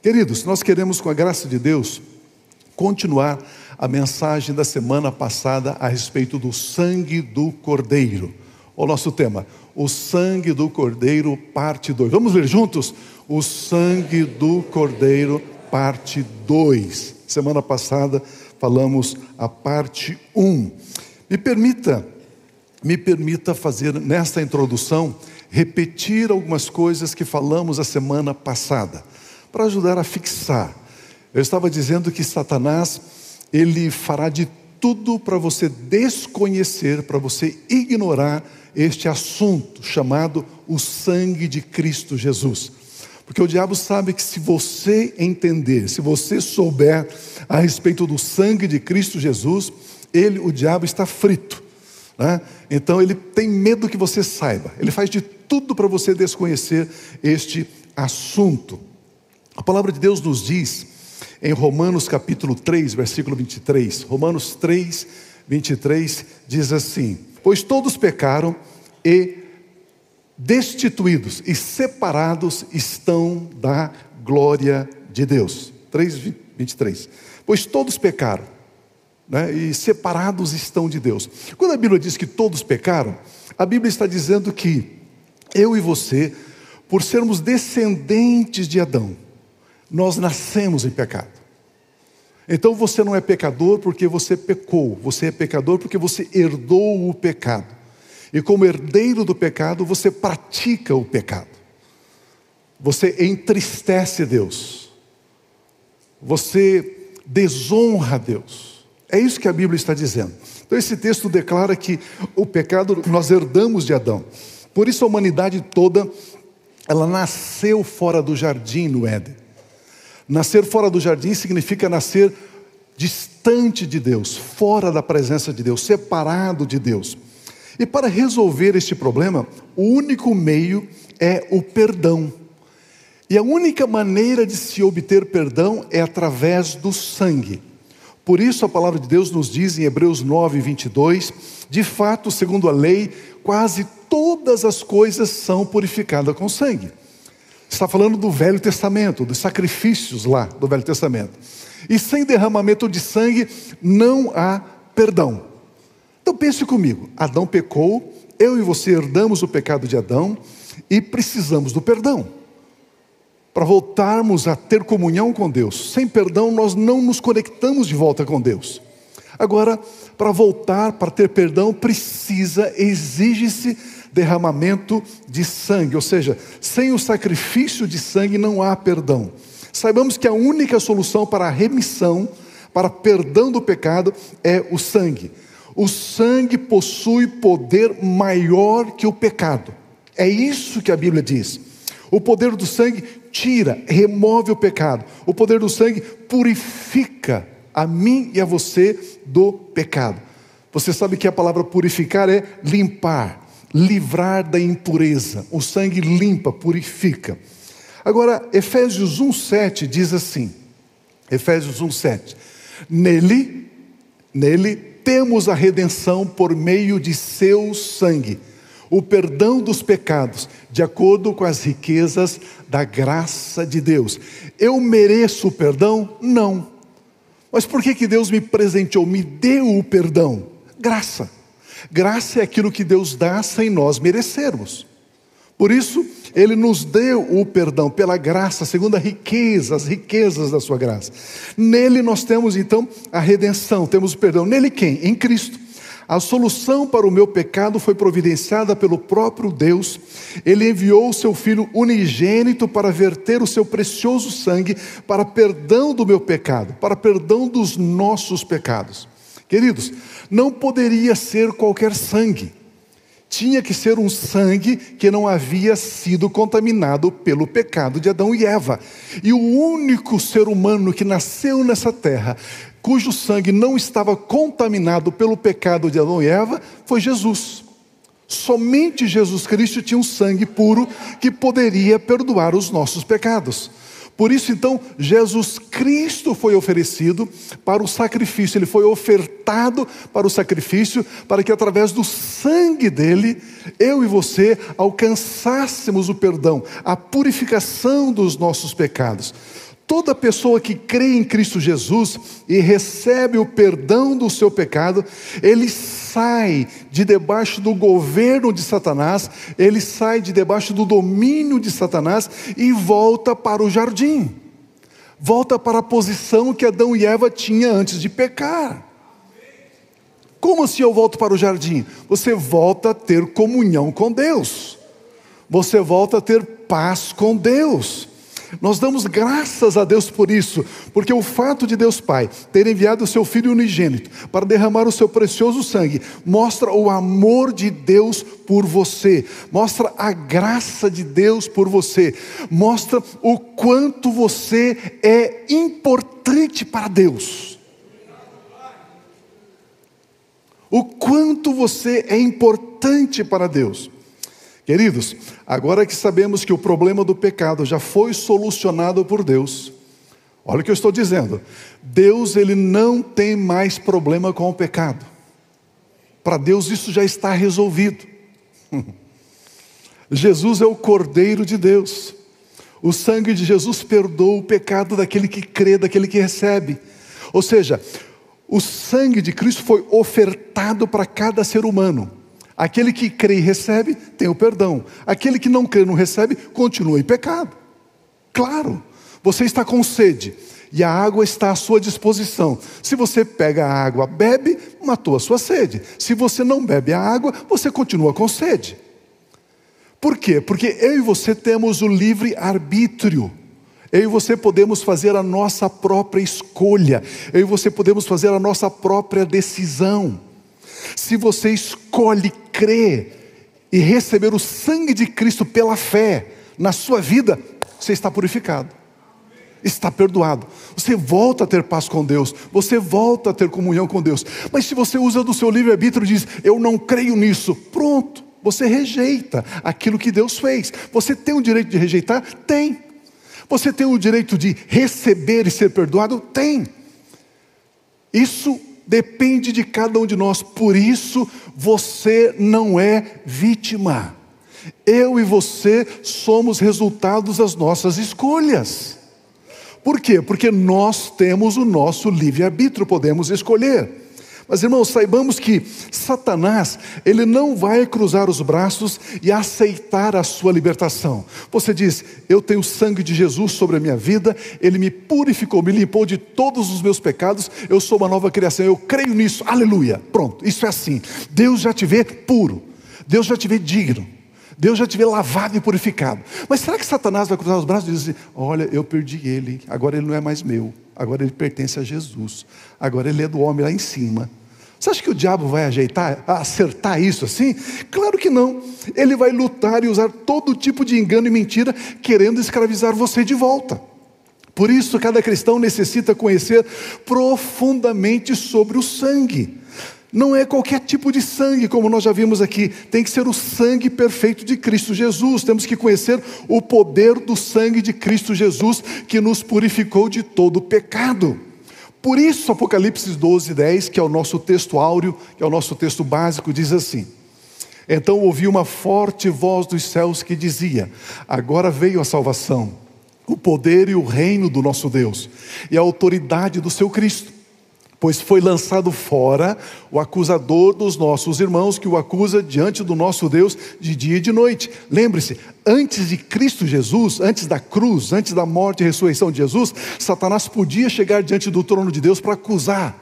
Queridos, nós queremos, com a graça de Deus, continuar a mensagem da semana passada a respeito do sangue do Cordeiro. O nosso tema, o sangue do Cordeiro, parte 2. Vamos ler juntos? O sangue do Cordeiro, parte 2. Semana passada falamos a parte 1. Um. Me permita, me permita fazer nesta introdução repetir algumas coisas que falamos a semana passada, para ajudar a fixar. Eu estava dizendo que Satanás, ele fará de tudo para você desconhecer, para você ignorar este assunto chamado o sangue de Cristo Jesus. Porque o diabo sabe que se você entender, se você souber a respeito do sangue de Cristo Jesus, ele, o diabo, está frito. Né? Então ele tem medo que você saiba. Ele faz de tudo para você desconhecer este assunto. A palavra de Deus nos diz em Romanos capítulo 3, versículo 23. Romanos 3, 23 diz assim: Pois todos pecaram e destituídos e separados estão da glória de Deus. 3, 23. Pois todos pecaram né, e separados estão de Deus. Quando a Bíblia diz que todos pecaram, a Bíblia está dizendo que eu e você, por sermos descendentes de Adão, nós nascemos em pecado. Então você não é pecador porque você pecou, você é pecador porque você herdou o pecado. E como herdeiro do pecado, você pratica o pecado. Você entristece Deus. Você desonra Deus. É isso que a Bíblia está dizendo. Então, esse texto declara que o pecado nós herdamos de Adão. Por isso, a humanidade toda, ela nasceu fora do jardim no Éden. Nascer fora do jardim significa nascer distante de Deus, fora da presença de Deus, separado de Deus. E para resolver este problema, o único meio é o perdão. E a única maneira de se obter perdão é através do sangue. Por isso a palavra de Deus nos diz em Hebreus 9, 22, de fato, segundo a lei, quase todas as coisas são purificadas com sangue. Está falando do Velho Testamento, dos sacrifícios lá do Velho Testamento. E sem derramamento de sangue não há perdão. Então pense comigo: Adão pecou, eu e você herdamos o pecado de Adão e precisamos do perdão para voltarmos a ter comunhão com Deus. Sem perdão, nós não nos conectamos de volta com Deus. Agora, para voltar, para ter perdão, precisa, exige-se derramamento de sangue, ou seja, sem o sacrifício de sangue não há perdão. Saibamos que a única solução para a remissão, para perdão do pecado, é o sangue. O sangue possui poder maior que o pecado. É isso que a Bíblia diz. O poder do sangue tira, remove o pecado. O poder do sangue purifica a mim e a você do pecado. Você sabe que a palavra purificar é limpar, livrar da impureza. O sangue limpa, purifica. Agora, Efésios 1:7 diz assim: Efésios 1:7. Nele, nele temos a redenção por meio de seu sangue o perdão dos pecados, de acordo com as riquezas da graça de Deus. Eu mereço o perdão? Não. Mas por que, que Deus me presenteou, me deu o perdão? Graça. Graça é aquilo que Deus dá sem nós merecermos. Por isso, Ele nos deu o perdão pela graça, segundo a riqueza, as riquezas da Sua graça. Nele nós temos então a redenção, temos o perdão. Nele quem? Em Cristo. A solução para o meu pecado foi providenciada pelo próprio Deus. Ele enviou o seu Filho unigênito para verter o seu precioso sangue para perdão do meu pecado, para perdão dos nossos pecados. Queridos, não poderia ser qualquer sangue. Tinha que ser um sangue que não havia sido contaminado pelo pecado de Adão e Eva. E o único ser humano que nasceu nessa terra cujo sangue não estava contaminado pelo pecado de Adão e Eva, foi Jesus. Somente Jesus Cristo tinha um sangue puro que poderia perdoar os nossos pecados. Por isso, então, Jesus Cristo foi oferecido para o sacrifício, ele foi ofertado para o sacrifício, para que através do sangue dele, eu e você alcançássemos o perdão, a purificação dos nossos pecados. Toda pessoa que crê em Cristo Jesus e recebe o perdão do seu pecado, ele sai de debaixo do governo de Satanás, ele sai de debaixo do domínio de Satanás e volta para o jardim. Volta para a posição que Adão e Eva tinham antes de pecar. Como assim eu volto para o jardim? Você volta a ter comunhão com Deus. Você volta a ter paz com Deus. Nós damos graças a Deus por isso, porque o fato de Deus Pai ter enviado o seu Filho unigênito para derramar o seu precioso sangue mostra o amor de Deus por você, mostra a graça de Deus por você, mostra o quanto você é importante para Deus. O quanto você é importante para Deus. Queridos, agora que sabemos que o problema do pecado já foi solucionado por Deus, olha o que eu estou dizendo. Deus ele não tem mais problema com o pecado. Para Deus isso já está resolvido. Jesus é o Cordeiro de Deus. O sangue de Jesus perdoa o pecado daquele que crê, daquele que recebe. Ou seja, o sangue de Cristo foi ofertado para cada ser humano. Aquele que crê e recebe, tem o perdão. Aquele que não crê e não recebe, continua em pecado. Claro, você está com sede e a água está à sua disposição. Se você pega a água, bebe, matou a sua sede. Se você não bebe a água, você continua com sede. Por quê? Porque eu e você temos o livre arbítrio. Eu e você podemos fazer a nossa própria escolha. Eu e você podemos fazer a nossa própria decisão. Se você escolhe crer e receber o sangue de Cristo pela fé na sua vida, você está purificado. Está perdoado. Você volta a ter paz com Deus. Você volta a ter comunhão com Deus. Mas se você usa do seu livre-arbítrio e diz, eu não creio nisso, pronto. Você rejeita aquilo que Deus fez. Você tem o direito de rejeitar? Tem. Você tem o direito de receber e ser perdoado? Tem. Isso depende de cada um de nós, por isso você não é vítima. Eu e você somos resultados das nossas escolhas. Por quê? Porque nós temos o nosso livre-arbítrio, podemos escolher. Mas irmãos, saibamos que Satanás, ele não vai cruzar os braços e aceitar a sua libertação. Você diz: "Eu tenho o sangue de Jesus sobre a minha vida, ele me purificou, me limpou de todos os meus pecados, eu sou uma nova criação, eu creio nisso". Aleluia. Pronto, isso é assim. Deus já te vê puro. Deus já te vê digno. Deus já te vê lavado e purificado. Mas será que Satanás vai cruzar os braços e dizer: Olha, eu perdi ele, agora ele não é mais meu, agora ele pertence a Jesus, agora ele é do homem lá em cima. Você acha que o diabo vai ajeitar, acertar isso assim? Claro que não. Ele vai lutar e usar todo tipo de engano e mentira, querendo escravizar você de volta. Por isso, cada cristão necessita conhecer profundamente sobre o sangue. Não é qualquer tipo de sangue, como nós já vimos aqui, tem que ser o sangue perfeito de Cristo Jesus. Temos que conhecer o poder do sangue de Cristo Jesus, que nos purificou de todo pecado. Por isso, Apocalipse 12, 10, que é o nosso texto áureo, que é o nosso texto básico, diz assim: Então ouvi uma forte voz dos céus que dizia: Agora veio a salvação, o poder e o reino do nosso Deus, e a autoridade do seu Cristo Pois foi lançado fora o acusador dos nossos irmãos, que o acusa diante do nosso Deus de dia e de noite. Lembre-se, antes de Cristo Jesus, antes da cruz, antes da morte e ressurreição de Jesus, Satanás podia chegar diante do trono de Deus para acusar.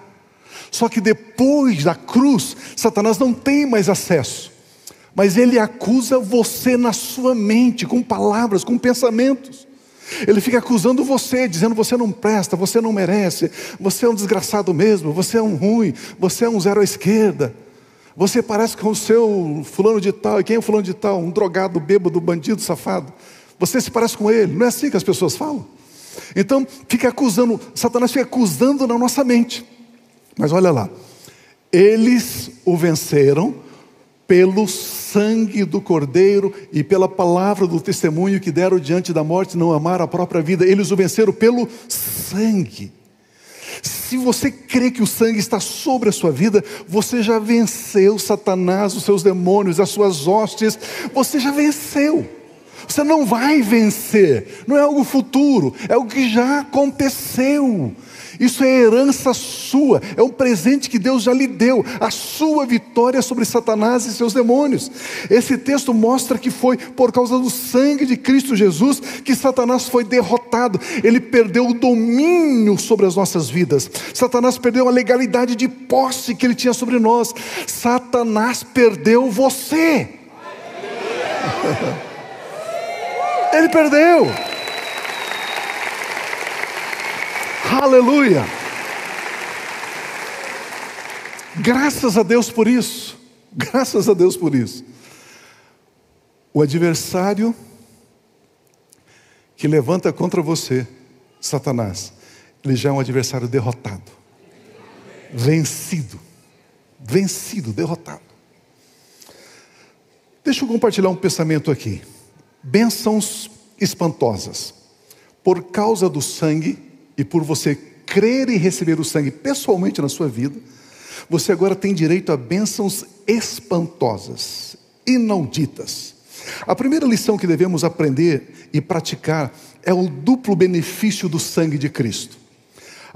Só que depois da cruz, Satanás não tem mais acesso. Mas ele acusa você na sua mente, com palavras, com pensamentos. Ele fica acusando você, dizendo você não presta, você não merece, você é um desgraçado mesmo, você é um ruim, você é um zero à esquerda. Você parece com o seu fulano de tal, e quem é o fulano de tal? Um drogado, bêbado, bandido, safado. Você se parece com ele, não é assim que as pessoas falam? Então, fica acusando, Satanás fica acusando na nossa mente. Mas olha lá, eles o venceram pelo sangue do Cordeiro e pela palavra do testemunho que deram diante da morte, não amaram a própria vida, eles o venceram pelo sangue. Se você crê que o sangue está sobre a sua vida, você já venceu Satanás, os seus demônios, as suas hostes, você já venceu. Você não vai vencer. Não é algo futuro, é algo que já aconteceu. Isso é herança sua, é um presente que Deus já lhe deu, a sua vitória sobre Satanás e seus demônios. Esse texto mostra que foi por causa do sangue de Cristo Jesus que Satanás foi derrotado, ele perdeu o domínio sobre as nossas vidas, Satanás perdeu a legalidade de posse que ele tinha sobre nós, Satanás perdeu você. Ele perdeu. Aleluia! Graças a Deus por isso. Graças a Deus por isso. O adversário que levanta contra você, Satanás, ele já é um adversário derrotado, vencido, vencido, derrotado. Deixa eu compartilhar um pensamento aqui. Bênçãos espantosas. Por causa do sangue, e por você crer e receber o sangue pessoalmente na sua vida, você agora tem direito a bênçãos espantosas, inauditas. A primeira lição que devemos aprender e praticar é o duplo benefício do sangue de Cristo.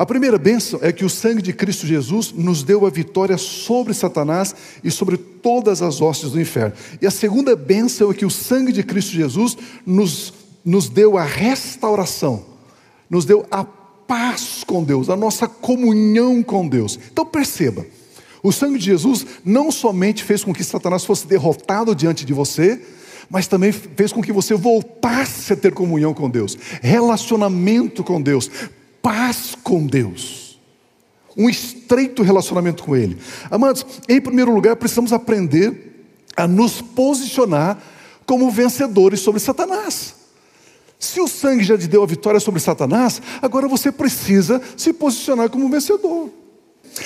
A primeira bênção é que o sangue de Cristo Jesus nos deu a vitória sobre Satanás e sobre todas as hostes do inferno. E a segunda bênção é que o sangue de Cristo Jesus nos, nos deu a restauração, nos deu a paz com Deus, a nossa comunhão com Deus. Então perceba, o sangue de Jesus não somente fez com que Satanás fosse derrotado diante de você, mas também fez com que você voltasse a ter comunhão com Deus, relacionamento com Deus, paz com Deus, um estreito relacionamento com Ele. Amados, em primeiro lugar, precisamos aprender a nos posicionar como vencedores sobre Satanás. Se o sangue já te deu a vitória sobre Satanás, agora você precisa se posicionar como vencedor.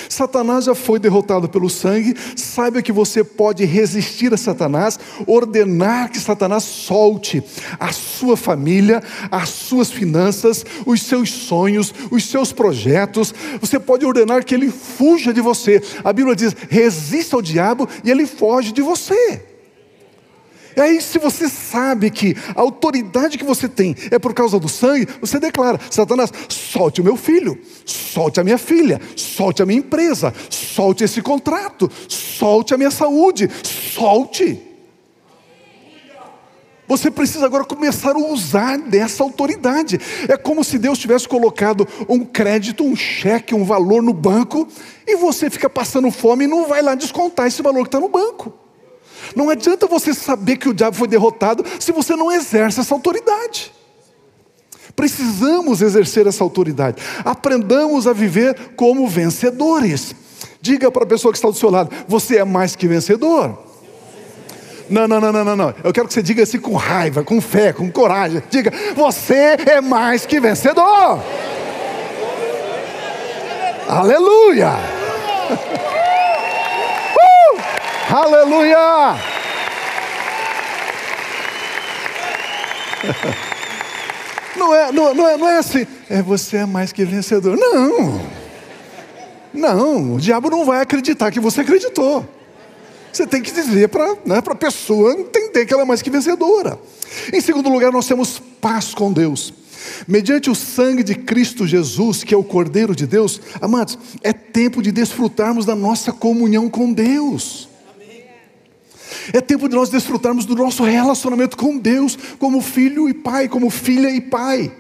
Satanás já foi derrotado pelo sangue, saiba que você pode resistir a Satanás, ordenar que Satanás solte a sua família, as suas finanças, os seus sonhos, os seus projetos. Você pode ordenar que ele fuja de você. A Bíblia diz: resista ao diabo e ele foge de você. E aí, se você sabe que a autoridade que você tem é por causa do sangue, você declara: Satanás, solte o meu filho, solte a minha filha, solte a minha empresa, solte esse contrato, solte a minha saúde, solte. Você precisa agora começar a usar dessa autoridade. É como se Deus tivesse colocado um crédito, um cheque, um valor no banco, e você fica passando fome e não vai lá descontar esse valor que está no banco. Não adianta você saber que o diabo foi derrotado se você não exerce essa autoridade. Precisamos exercer essa autoridade. Aprendamos a viver como vencedores. Diga para a pessoa que está do seu lado: você é mais que vencedor. Não, não, não, não, não, não. Eu quero que você diga assim com raiva, com fé, com coragem. Diga: você é mais que vencedor. Aleluia! Aleluia! Não é, não, não, é, não é assim, é você é mais que vencedor. Não, não, o diabo não vai acreditar que você acreditou. Você tem que dizer para né, a pessoa entender que ela é mais que vencedora. Em segundo lugar, nós temos paz com Deus. Mediante o sangue de Cristo Jesus, que é o Cordeiro de Deus, amados, é tempo de desfrutarmos da nossa comunhão com Deus. É tempo de nós desfrutarmos do nosso relacionamento com Deus, como filho e pai, como filha e pai.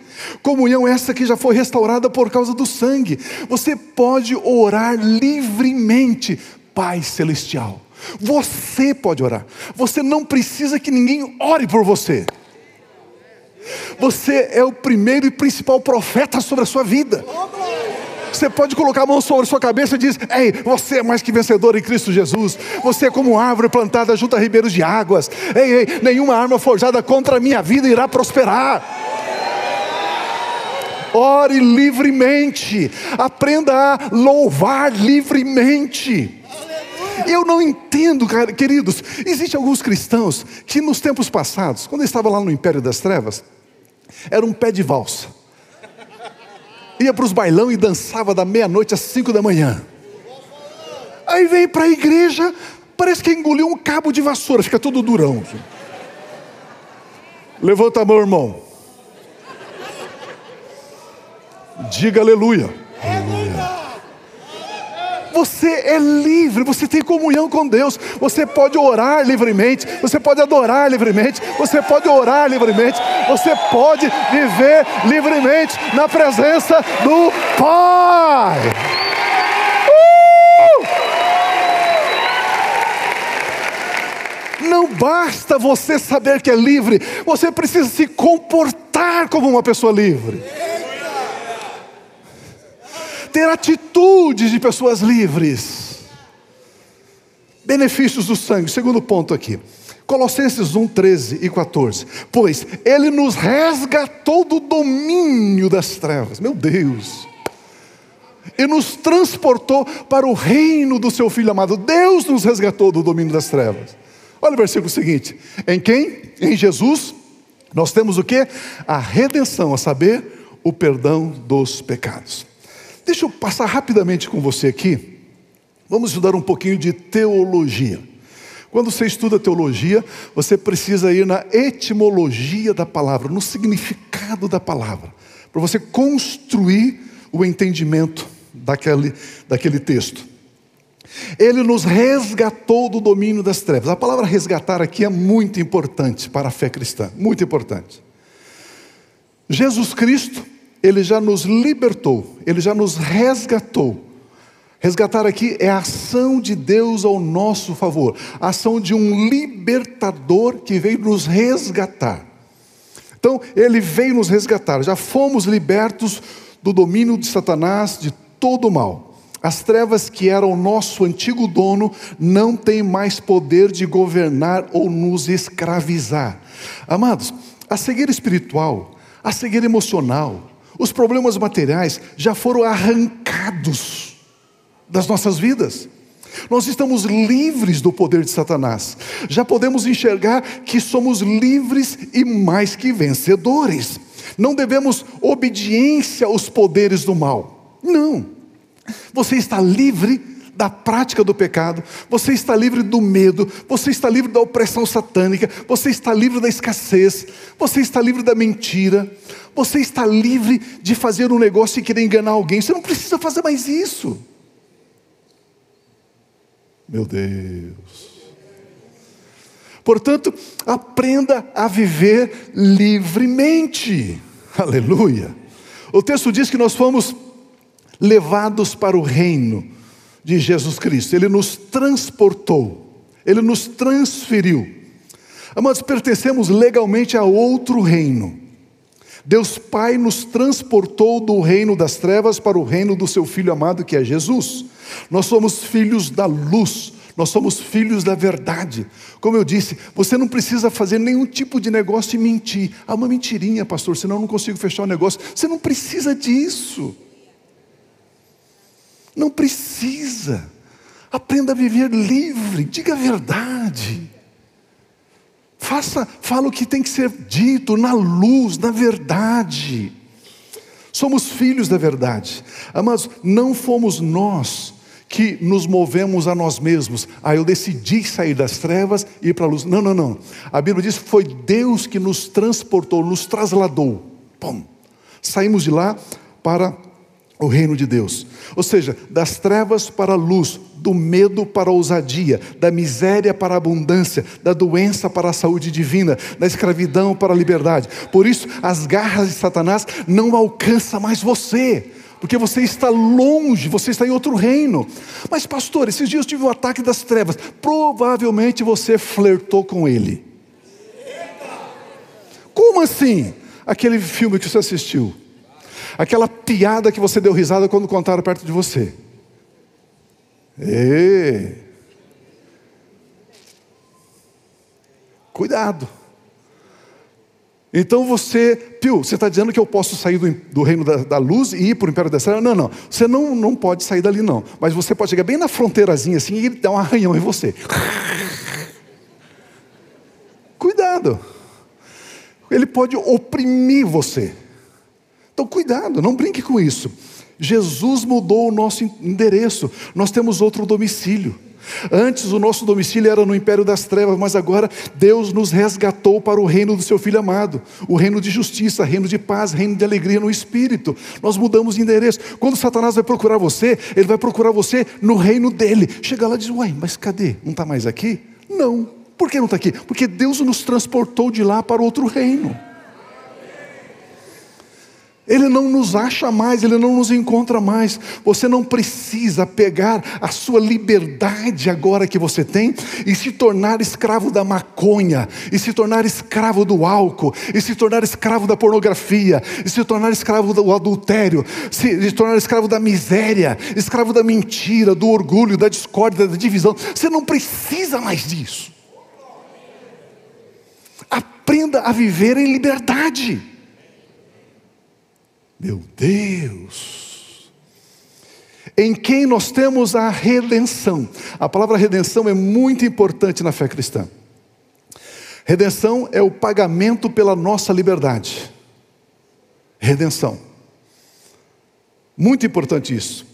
Comunhão essa que já foi restaurada por causa do sangue. Você pode orar livremente, Pai Celestial. Você pode orar. Você não precisa que ninguém ore por você. Você é o primeiro e principal profeta sobre a sua vida. Você pode colocar a mão sobre sua cabeça e diz: Ei, você é mais que vencedor em Cristo Jesus. Você é como árvore plantada junto a ribeiros de águas. Ei, ei, nenhuma arma forjada contra a minha vida irá prosperar. Ore livremente. Aprenda a louvar livremente. Eu não entendo, queridos. Existem alguns cristãos que nos tempos passados, quando eu estava lá no Império das Trevas, era um pé de valsa ia para os bailão e dançava da meia-noite às cinco da manhã. Aí vem para a igreja, parece que engoliu um cabo de vassoura, fica todo durão. Levanta a mão, irmão. Diga aleluia. aleluia. Você é livre, você tem comunhão com Deus, você pode orar livremente, você pode adorar livremente, você pode orar livremente, você pode viver livremente na presença do Pai. Uh! Não basta você saber que é livre, você precisa se comportar como uma pessoa livre ter atitudes de pessoas livres. Benefícios do sangue, segundo ponto aqui. Colossenses 1, 13 e 14. Pois ele nos resgatou do domínio das trevas, meu Deus, e nos transportou para o reino do seu Filho amado. Deus nos resgatou do domínio das trevas. Olha o versículo seguinte: em quem? Em Jesus, nós temos o que? A redenção, a saber, o perdão dos pecados. Deixa eu passar rapidamente com você aqui. Vamos estudar um pouquinho de teologia. Quando você estuda teologia, você precisa ir na etimologia da palavra, no significado da palavra, para você construir o entendimento daquele, daquele texto. Ele nos resgatou do domínio das trevas. A palavra resgatar aqui é muito importante para a fé cristã, muito importante. Jesus Cristo ele já nos libertou, Ele já nos resgatou. Resgatar aqui é a ação de Deus ao nosso favor, a ação de um libertador que veio nos resgatar. Então, Ele veio nos resgatar, já fomos libertos do domínio de Satanás, de todo o mal. As trevas que eram o nosso antigo dono não têm mais poder de governar ou nos escravizar. Amados, a cegueira espiritual, a cegueira emocional, os problemas materiais já foram arrancados das nossas vidas. Nós estamos livres do poder de Satanás. Já podemos enxergar que somos livres e mais que vencedores. Não devemos obediência aos poderes do mal. Não. Você está livre da prática do pecado, você está livre do medo, você está livre da opressão satânica, você está livre da escassez, você está livre da mentira, você está livre de fazer um negócio e querer enganar alguém. Você não precisa fazer mais isso. Meu Deus. Portanto, aprenda a viver livremente. Aleluia. O texto diz que nós fomos levados para o reino de Jesus Cristo. Ele nos transportou, ele nos transferiu. Amados, pertencemos legalmente a outro reino. Deus Pai nos transportou do reino das trevas para o reino do seu Filho amado, que é Jesus. Nós somos filhos da luz, nós somos filhos da verdade. Como eu disse, você não precisa fazer nenhum tipo de negócio e mentir. Ah, uma mentirinha, pastor, senão eu não consigo fechar o negócio. Você não precisa disso. Não precisa. Aprenda a viver livre, diga a verdade. Faça, fala o que tem que ser dito na luz, na verdade. Somos filhos da verdade. Mas não fomos nós que nos movemos a nós mesmos. Ah, eu decidi sair das trevas e ir para a luz. Não, não, não. A Bíblia diz que foi Deus que nos transportou, nos trasladou. Pum. Saímos de lá para o reino de Deus. Ou seja, das trevas para a luz, do medo para a ousadia, da miséria para a abundância, da doença para a saúde divina, da escravidão para a liberdade. Por isso, as garras de Satanás não alcançam mais você. Porque você está longe, você está em outro reino. Mas, pastor, esses dias eu tive um ataque das trevas. Provavelmente você flertou com ele. Como assim? Aquele filme que você assistiu. Aquela piada que você deu risada quando contaram perto de você. E... Cuidado. Então você, Pio, você está dizendo que eu posso sair do, do reino da, da, luz e ir para o império da treva? Não, não. Você não, não pode sair dali, não. Mas você pode chegar bem na fronteirazinha assim e ele dá um arranhão em você. Cuidado. Ele pode oprimir você. Então, cuidado, não brinque com isso. Jesus mudou o nosso endereço, nós temos outro domicílio. Antes o nosso domicílio era no império das trevas, mas agora Deus nos resgatou para o reino do seu filho amado, o reino de justiça, reino de paz, reino de alegria no espírito. Nós mudamos de endereço. Quando Satanás vai procurar você, ele vai procurar você no reino dele. Chega lá e diz: "Uai, mas cadê? Não está mais aqui?" Não. Por que não está aqui? Porque Deus nos transportou de lá para outro reino. Ele não nos acha mais, ele não nos encontra mais. Você não precisa pegar a sua liberdade agora que você tem e se tornar escravo da maconha, e se tornar escravo do álcool, e se tornar escravo da pornografia, e se tornar escravo do adultério, se tornar escravo da miséria, escravo da mentira, do orgulho, da discórdia, da divisão. Você não precisa mais disso. Aprenda a viver em liberdade. Meu Deus! Em quem nós temos a redenção. A palavra redenção é muito importante na fé cristã. Redenção é o pagamento pela nossa liberdade. Redenção. Muito importante isso.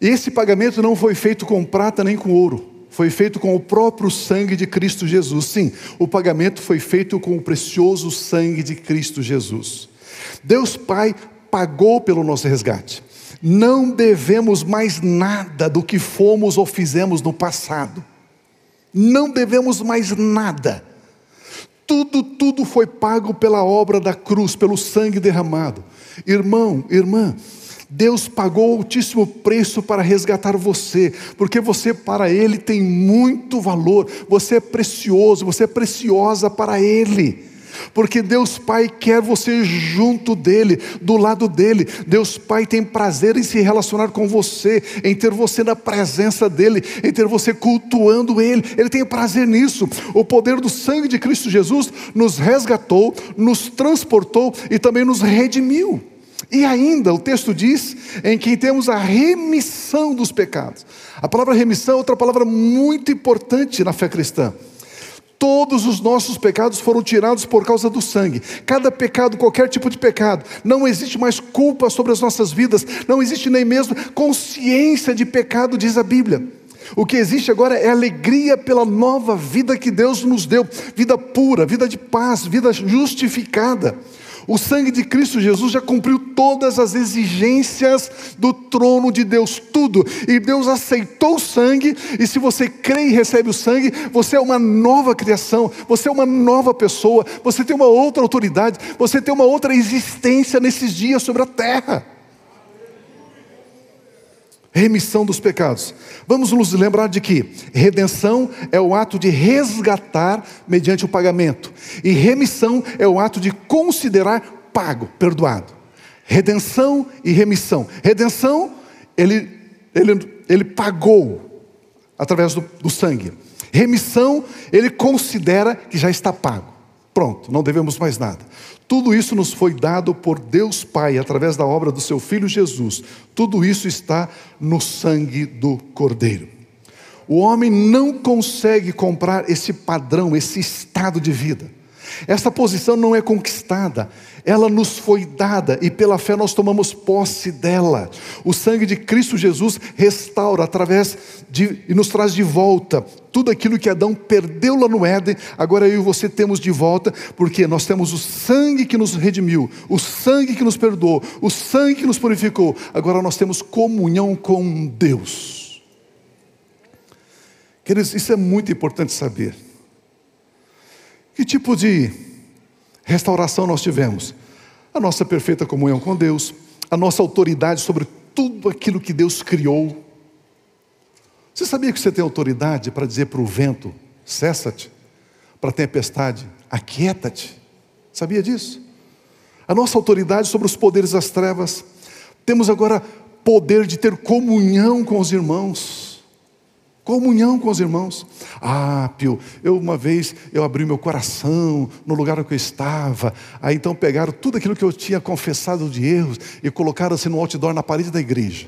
Esse pagamento não foi feito com prata nem com ouro, foi feito com o próprio sangue de Cristo Jesus. Sim, o pagamento foi feito com o precioso sangue de Cristo Jesus. Deus Pai pagou pelo nosso resgate. Não devemos mais nada do que fomos ou fizemos no passado. Não devemos mais nada. Tudo, tudo foi pago pela obra da cruz, pelo sangue derramado. Irmão, irmã, Deus pagou altíssimo preço para resgatar você, porque você para Ele tem muito valor, você é precioso, você é preciosa para Ele porque Deus Pai quer você junto dEle, do lado dEle. Deus Pai tem prazer em se relacionar com você, em ter você na presença dEle, em ter você cultuando Ele. Ele tem prazer nisso. O poder do sangue de Cristo Jesus nos resgatou, nos transportou e também nos redimiu. E ainda o texto diz em que temos a remissão dos pecados. A palavra remissão é outra palavra muito importante na fé cristã. Todos os nossos pecados foram tirados por causa do sangue. Cada pecado, qualquer tipo de pecado, não existe mais culpa sobre as nossas vidas, não existe nem mesmo consciência de pecado, diz a Bíblia. O que existe agora é alegria pela nova vida que Deus nos deu, vida pura, vida de paz, vida justificada. O sangue de Cristo Jesus já cumpriu todas as exigências do trono de Deus, tudo. E Deus aceitou o sangue, e se você crê e recebe o sangue, você é uma nova criação, você é uma nova pessoa, você tem uma outra autoridade, você tem uma outra existência nesses dias sobre a terra. Remissão dos pecados. Vamos nos lembrar de que redenção é o ato de resgatar mediante o pagamento, e remissão é o ato de considerar pago, perdoado. Redenção e remissão. Redenção, ele, ele, ele pagou através do, do sangue. Remissão, ele considera que já está pago. Pronto, não devemos mais nada. Tudo isso nos foi dado por Deus Pai através da obra do seu Filho Jesus. Tudo isso está no sangue do Cordeiro. O homem não consegue comprar esse padrão, esse estado de vida. Essa posição não é conquistada, ela nos foi dada e pela fé nós tomamos posse dela. O sangue de Cristo Jesus restaura através de e nos traz de volta tudo aquilo que Adão perdeu lá no Éden, agora eu e você temos de volta, porque nós temos o sangue que nos redimiu, o sangue que nos perdoou, o sangue que nos purificou. Agora nós temos comunhão com Deus. Queridos, isso é muito importante saber. Que tipo de restauração nós tivemos? A nossa perfeita comunhão com Deus, a nossa autoridade sobre tudo aquilo que Deus criou. Você sabia que você tem autoridade para dizer para o vento, cessa-te, para a tempestade, aquieta-te? Sabia disso? A nossa autoridade sobre os poderes das trevas. Temos agora poder de ter comunhão com os irmãos. Comunhão com os irmãos. Ah, Pio, eu uma vez eu abri meu coração no lugar que eu estava. Aí então pegaram tudo aquilo que eu tinha confessado de erros e colocaram assim no outdoor na parede da igreja.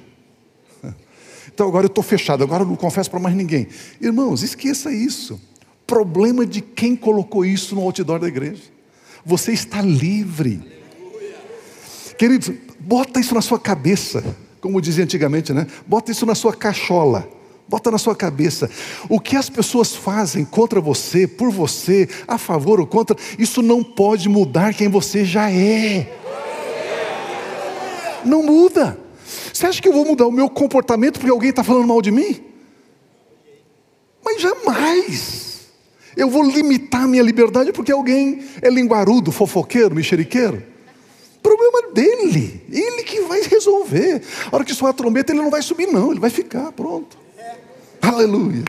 Então agora eu estou fechado, agora eu não confesso para mais ninguém. Irmãos, esqueça isso. Problema de quem colocou isso no outdoor da igreja. Você está livre. Queridos, bota isso na sua cabeça, como dizia antigamente, né? Bota isso na sua cachola Bota na sua cabeça. O que as pessoas fazem contra você, por você, a favor ou contra, isso não pode mudar quem você já é. Não muda. Você acha que eu vou mudar o meu comportamento porque alguém está falando mal de mim? Mas jamais. Eu vou limitar minha liberdade porque alguém é linguarudo, fofoqueiro, mexeriqueiro. Problema dele, ele que vai resolver. A hora que soar a trombeta, ele não vai subir, não, ele vai ficar, pronto. Aleluia.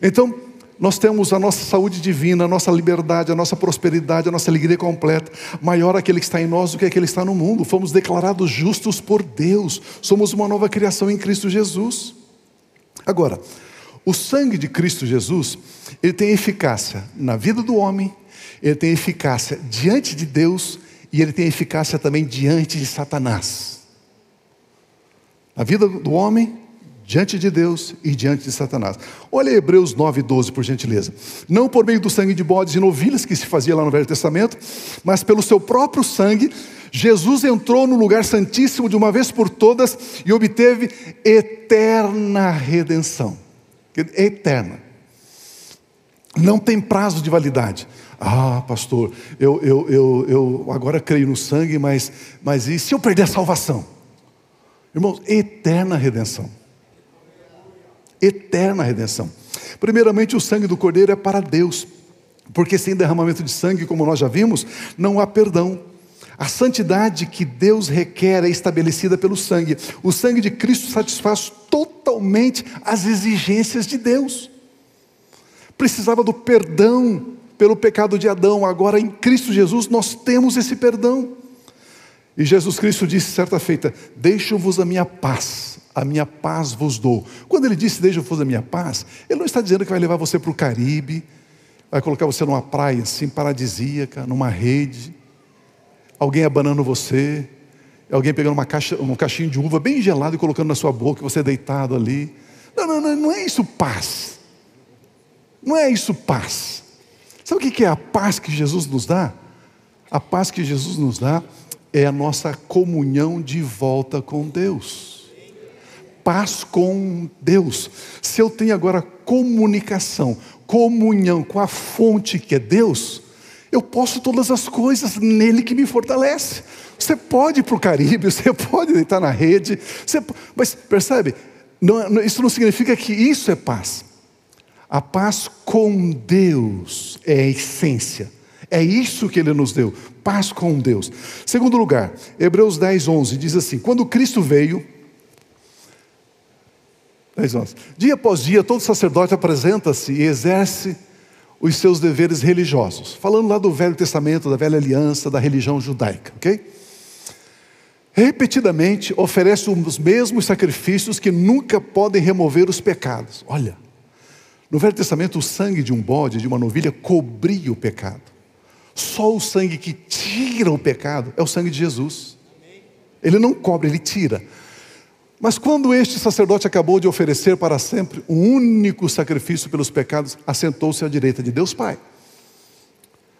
Então, nós temos a nossa saúde divina, a nossa liberdade, a nossa prosperidade, a nossa alegria completa. Maior aquele que está em nós do que aquele que está no mundo. Fomos declarados justos por Deus. Somos uma nova criação em Cristo Jesus. Agora, o sangue de Cristo Jesus, ele tem eficácia na vida do homem, ele tem eficácia diante de Deus e ele tem eficácia também diante de Satanás. Na vida do homem, diante de Deus e diante de Satanás. Olha Hebreus 9, 12, por gentileza. Não por meio do sangue de bodes e novilhas que se fazia lá no Velho Testamento, mas pelo seu próprio sangue, Jesus entrou no lugar santíssimo de uma vez por todas e obteve eterna redenção. Eterna. Não tem prazo de validade. Ah, pastor, eu, eu, eu, eu agora creio no sangue, mas, mas e se eu perder a salvação? Irmãos, eterna redenção eterna redenção. Primeiramente, o sangue do Cordeiro é para Deus, porque sem derramamento de sangue, como nós já vimos, não há perdão. A santidade que Deus requer é estabelecida pelo sangue. O sangue de Cristo satisfaz totalmente as exigências de Deus. Precisava do perdão pelo pecado de Adão, agora em Cristo Jesus nós temos esse perdão. E Jesus Cristo disse certa feita: Deixo-vos a minha paz a minha paz vos dou. Quando ele disse, deixa-vos a minha paz, ele não está dizendo que vai levar você para o Caribe, vai colocar você numa praia assim, paradisíaca, numa rede, alguém abanando você, alguém pegando uma caixa, um caixinho de uva bem gelado e colocando na sua boca, você deitado ali. Não, não, não, não é isso paz. Não é isso paz. Sabe o que é a paz que Jesus nos dá? A paz que Jesus nos dá é a nossa comunhão de volta com Deus paz com Deus. Se eu tenho agora comunicação, comunhão com a fonte que é Deus, eu posso todas as coisas nele que me fortalece. Você pode ir para o Caribe, você pode deitar na rede, você, mas percebe? Não, isso não significa que isso é paz. A paz com Deus é a essência. É isso que ele nos deu, paz com Deus. Segundo lugar, Hebreus 10, 11 diz assim: Quando Cristo veio, 10, 11. Dia após dia, todo sacerdote apresenta-se e exerce os seus deveres religiosos. Falando lá do Velho Testamento, da Velha Aliança, da religião judaica, ok? Repetidamente oferece os mesmos sacrifícios que nunca podem remover os pecados. Olha, no Velho Testamento, o sangue de um bode, de uma novilha, cobria o pecado. Só o sangue que tira o pecado é o sangue de Jesus. Ele não cobre, ele tira. Mas quando este sacerdote acabou de oferecer para sempre um único sacrifício pelos pecados, assentou-se à direita de Deus Pai.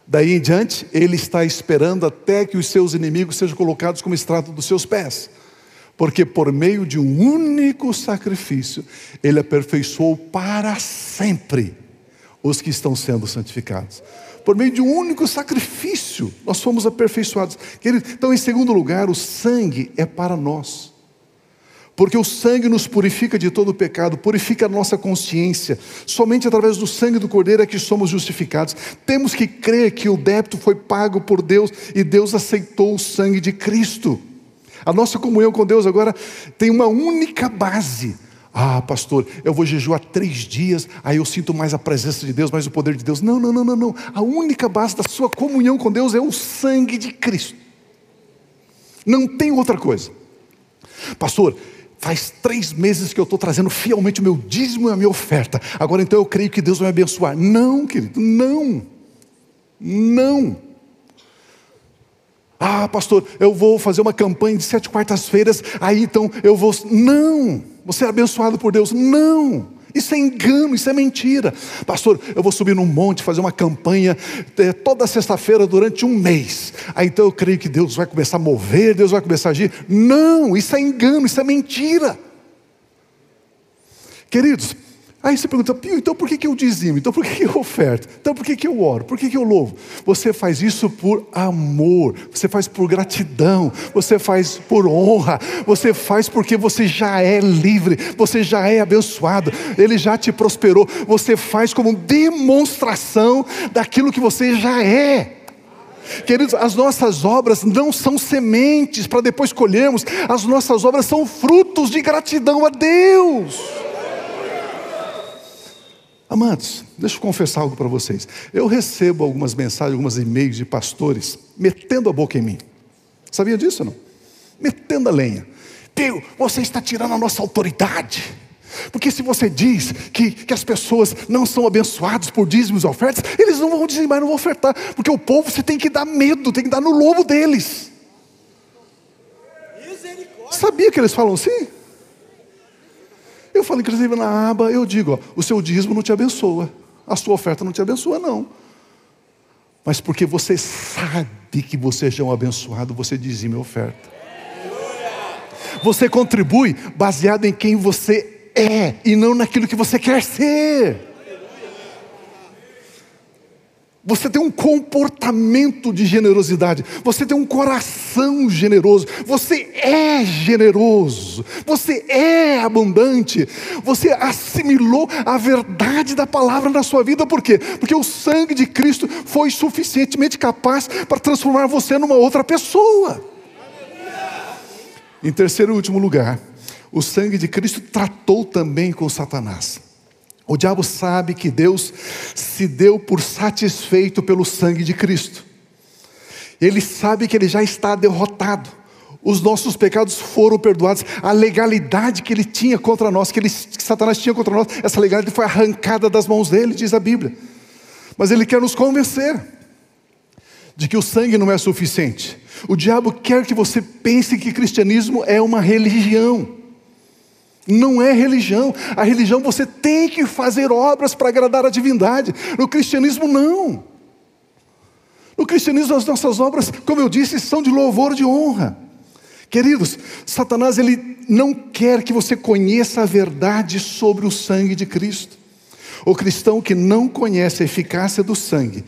Daí em diante, ele está esperando até que os seus inimigos sejam colocados como estrado dos seus pés. Porque por meio de um único sacrifício, ele aperfeiçoou para sempre os que estão sendo santificados. Por meio de um único sacrifício, nós fomos aperfeiçoados. Então, em segundo lugar, o sangue é para nós. Porque o sangue nos purifica de todo pecado, purifica a nossa consciência. Somente através do sangue do Cordeiro é que somos justificados. Temos que crer que o débito foi pago por Deus e Deus aceitou o sangue de Cristo. A nossa comunhão com Deus agora tem uma única base. Ah, pastor, eu vou jejuar três dias, aí eu sinto mais a presença de Deus, mais o poder de Deus. Não, não, não, não, não. A única base da sua comunhão com Deus é o sangue de Cristo. Não tem outra coisa. Pastor, Faz três meses que eu estou trazendo fielmente o meu dízimo e a minha oferta. Agora então eu creio que Deus vai me abençoar. Não, querido, não. Não. Ah, pastor, eu vou fazer uma campanha de sete quartas-feiras, aí então eu vou. Não! Você é abençoado por Deus. Não! Isso é engano, isso é mentira. Pastor, eu vou subir num monte, fazer uma campanha é, toda sexta-feira durante um mês. Aí então eu creio que Deus vai começar a mover, Deus vai começar a agir. Não, isso é engano, isso é mentira. Queridos, Aí você pergunta, Pio, então por que, que eu dizimo? Então por que, que eu oferto? Então por que, que eu oro? Por que, que eu louvo? Você faz isso por amor, você faz por gratidão, você faz por honra, você faz porque você já é livre, você já é abençoado, Ele já te prosperou, você faz como demonstração daquilo que você já é. Queridos, as nossas obras não são sementes para depois colhermos, as nossas obras são frutos de gratidão a Deus. Amados, deixa eu confessar algo para vocês. Eu recebo algumas mensagens, algumas e-mails de pastores metendo a boca em mim. Sabia disso não? Metendo a lenha. Pio, você está tirando a nossa autoridade. Porque se você diz que, que as pessoas não são abençoadas por dízimos e ofertas, eles não vão dizimar, não vão ofertar. Porque o povo você tem que dar medo, tem que dar no lobo deles. Sabia que eles falam assim? Eu falo, inclusive, na aba, eu digo: ó, o seu dízimo não te abençoa, a sua oferta não te abençoa, não. Mas porque você sabe que você já é um abençoado, você dizima a oferta. Você contribui baseado em quem você é e não naquilo que você quer ser. Você tem um comportamento de generosidade, você tem um coração generoso, você é generoso, você é abundante, você assimilou a verdade da palavra na sua vida, por quê? Porque o sangue de Cristo foi suficientemente capaz para transformar você numa outra pessoa. Em terceiro e último lugar, o sangue de Cristo tratou também com Satanás. O diabo sabe que Deus se deu por satisfeito pelo sangue de Cristo. Ele sabe que ele já está derrotado. Os nossos pecados foram perdoados. A legalidade que ele tinha contra nós, que, ele, que Satanás tinha contra nós, essa legalidade foi arrancada das mãos dele, diz a Bíblia. Mas ele quer nos convencer de que o sangue não é suficiente. O diabo quer que você pense que cristianismo é uma religião. Não é religião. A religião você tem que fazer obras para agradar a divindade. No cristianismo, não. No cristianismo, as nossas obras, como eu disse, são de louvor, de honra. Queridos, Satanás ele não quer que você conheça a verdade sobre o sangue de Cristo. O cristão que não conhece a eficácia do sangue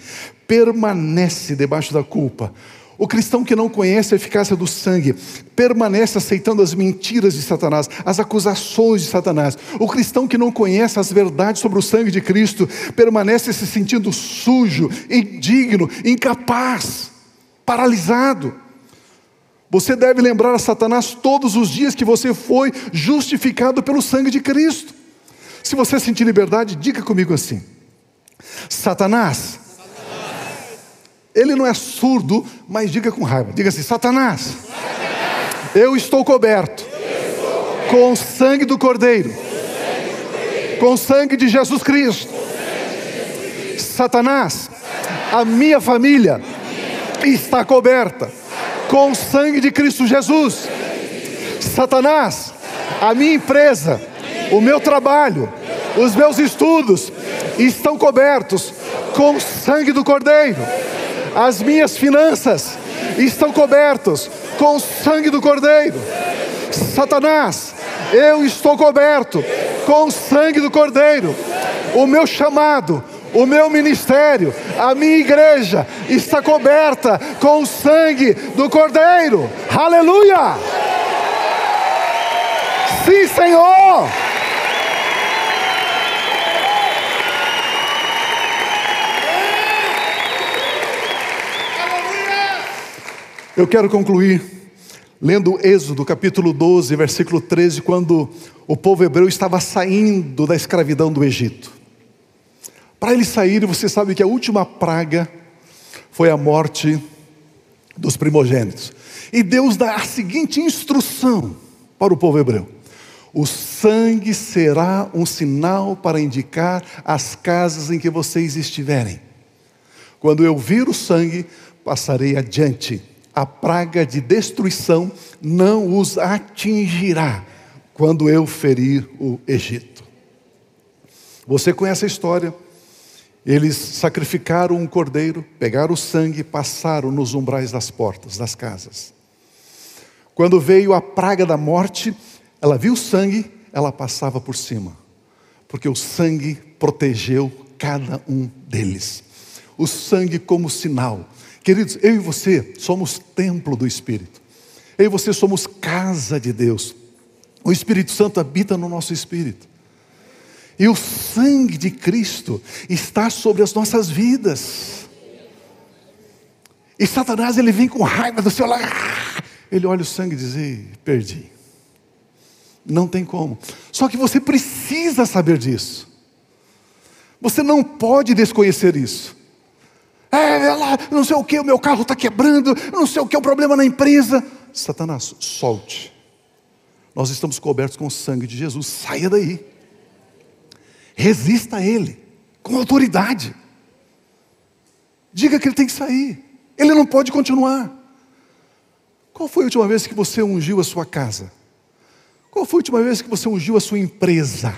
permanece debaixo da culpa, o cristão que não conhece a eficácia do sangue permanece aceitando as mentiras de Satanás, as acusações de Satanás. O cristão que não conhece as verdades sobre o sangue de Cristo permanece se sentindo sujo, indigno, incapaz, paralisado. Você deve lembrar a Satanás todos os dias que você foi justificado pelo sangue de Cristo. Se você sentir liberdade, diga comigo assim: Satanás, ele não é surdo, mas diga com raiva. Diga assim: Satanás, eu estou coberto com o sangue do Cordeiro, com o sangue de Jesus Cristo. Satanás, a minha família está coberta com o sangue de Cristo Jesus. Satanás, a minha empresa, o meu trabalho, os meus estudos estão cobertos com o sangue do Cordeiro as minhas finanças estão cobertas com o sangue do Cordeiro. Satanás, eu estou coberto com o sangue do Cordeiro. O meu chamado, o meu ministério, a minha igreja está coberta com o sangue do Cordeiro. Aleluia! Sim, Senhor! Eu quero concluir lendo Êxodo, capítulo 12, versículo 13, quando o povo hebreu estava saindo da escravidão do Egito. Para eles saírem, você sabe que a última praga foi a morte dos primogênitos. E Deus dá a seguinte instrução para o povo hebreu: o sangue será um sinal para indicar as casas em que vocês estiverem. Quando eu vir o sangue, passarei adiante a praga de destruição não os atingirá quando eu ferir o Egito. Você conhece a história? Eles sacrificaram um cordeiro, pegaram o sangue e passaram nos umbrais das portas das casas. Quando veio a praga da morte, ela viu o sangue, ela passava por cima. porque o sangue protegeu cada um deles. O sangue como sinal. Queridos, eu e você somos templo do Espírito. Eu e você somos casa de Deus. O Espírito Santo habita no nosso espírito. E o sangue de Cristo está sobre as nossas vidas. E Satanás ele vem com raiva do seu lado. Ele olha o sangue e diz: perdi. Não tem como. Só que você precisa saber disso. Você não pode desconhecer isso. É, lá, não sei o que, o meu carro está quebrando, não sei o que, o problema na empresa. Satanás, solte. Nós estamos cobertos com o sangue de Jesus, saia daí. Resista a Ele, com autoridade. Diga que ele tem que sair. Ele não pode continuar. Qual foi a última vez que você ungiu a sua casa? Qual foi a última vez que você ungiu a sua empresa?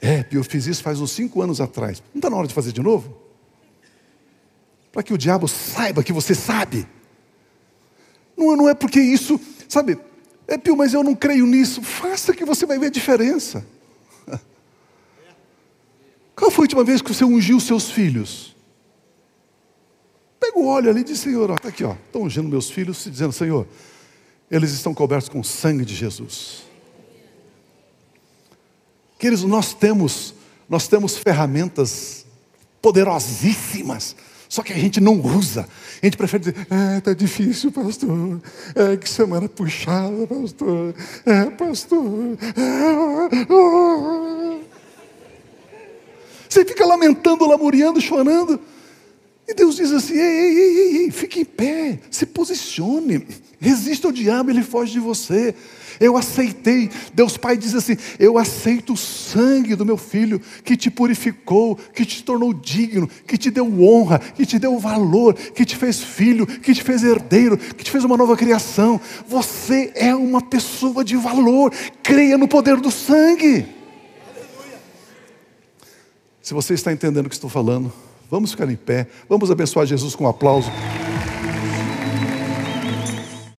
É, eu fiz isso faz uns cinco anos atrás. Não está na hora de fazer de novo? Para que o diabo saiba que você sabe. Não, não é porque isso, sabe, é Pio, mas eu não creio nisso. Faça que você vai ver a diferença. Qual foi a última vez que você ungiu seus filhos? Pega o óleo ali e diz, Senhor, está aqui, ó, estou ungindo meus filhos, dizendo, Senhor, eles estão cobertos com o sangue de Jesus. Queridos, nós temos, nós temos ferramentas poderosíssimas, só que a gente não usa. A gente prefere dizer, é, tá difícil, pastor. É, que semana puxada, pastor. É, pastor. É, Você fica lamentando, lamuriando, chorando. E Deus diz assim: ei, ei, ei, ei, fique em pé, se posicione, resista ao diabo, ele foge de você. Eu aceitei, Deus Pai diz assim: Eu aceito o sangue do meu filho, que te purificou, que te tornou digno, que te deu honra, que te deu valor, que te fez filho, que te fez herdeiro, que te fez uma nova criação. Você é uma pessoa de valor, creia no poder do sangue. Se você está entendendo o que estou falando, Vamos ficar em pé, vamos abençoar Jesus com um aplauso.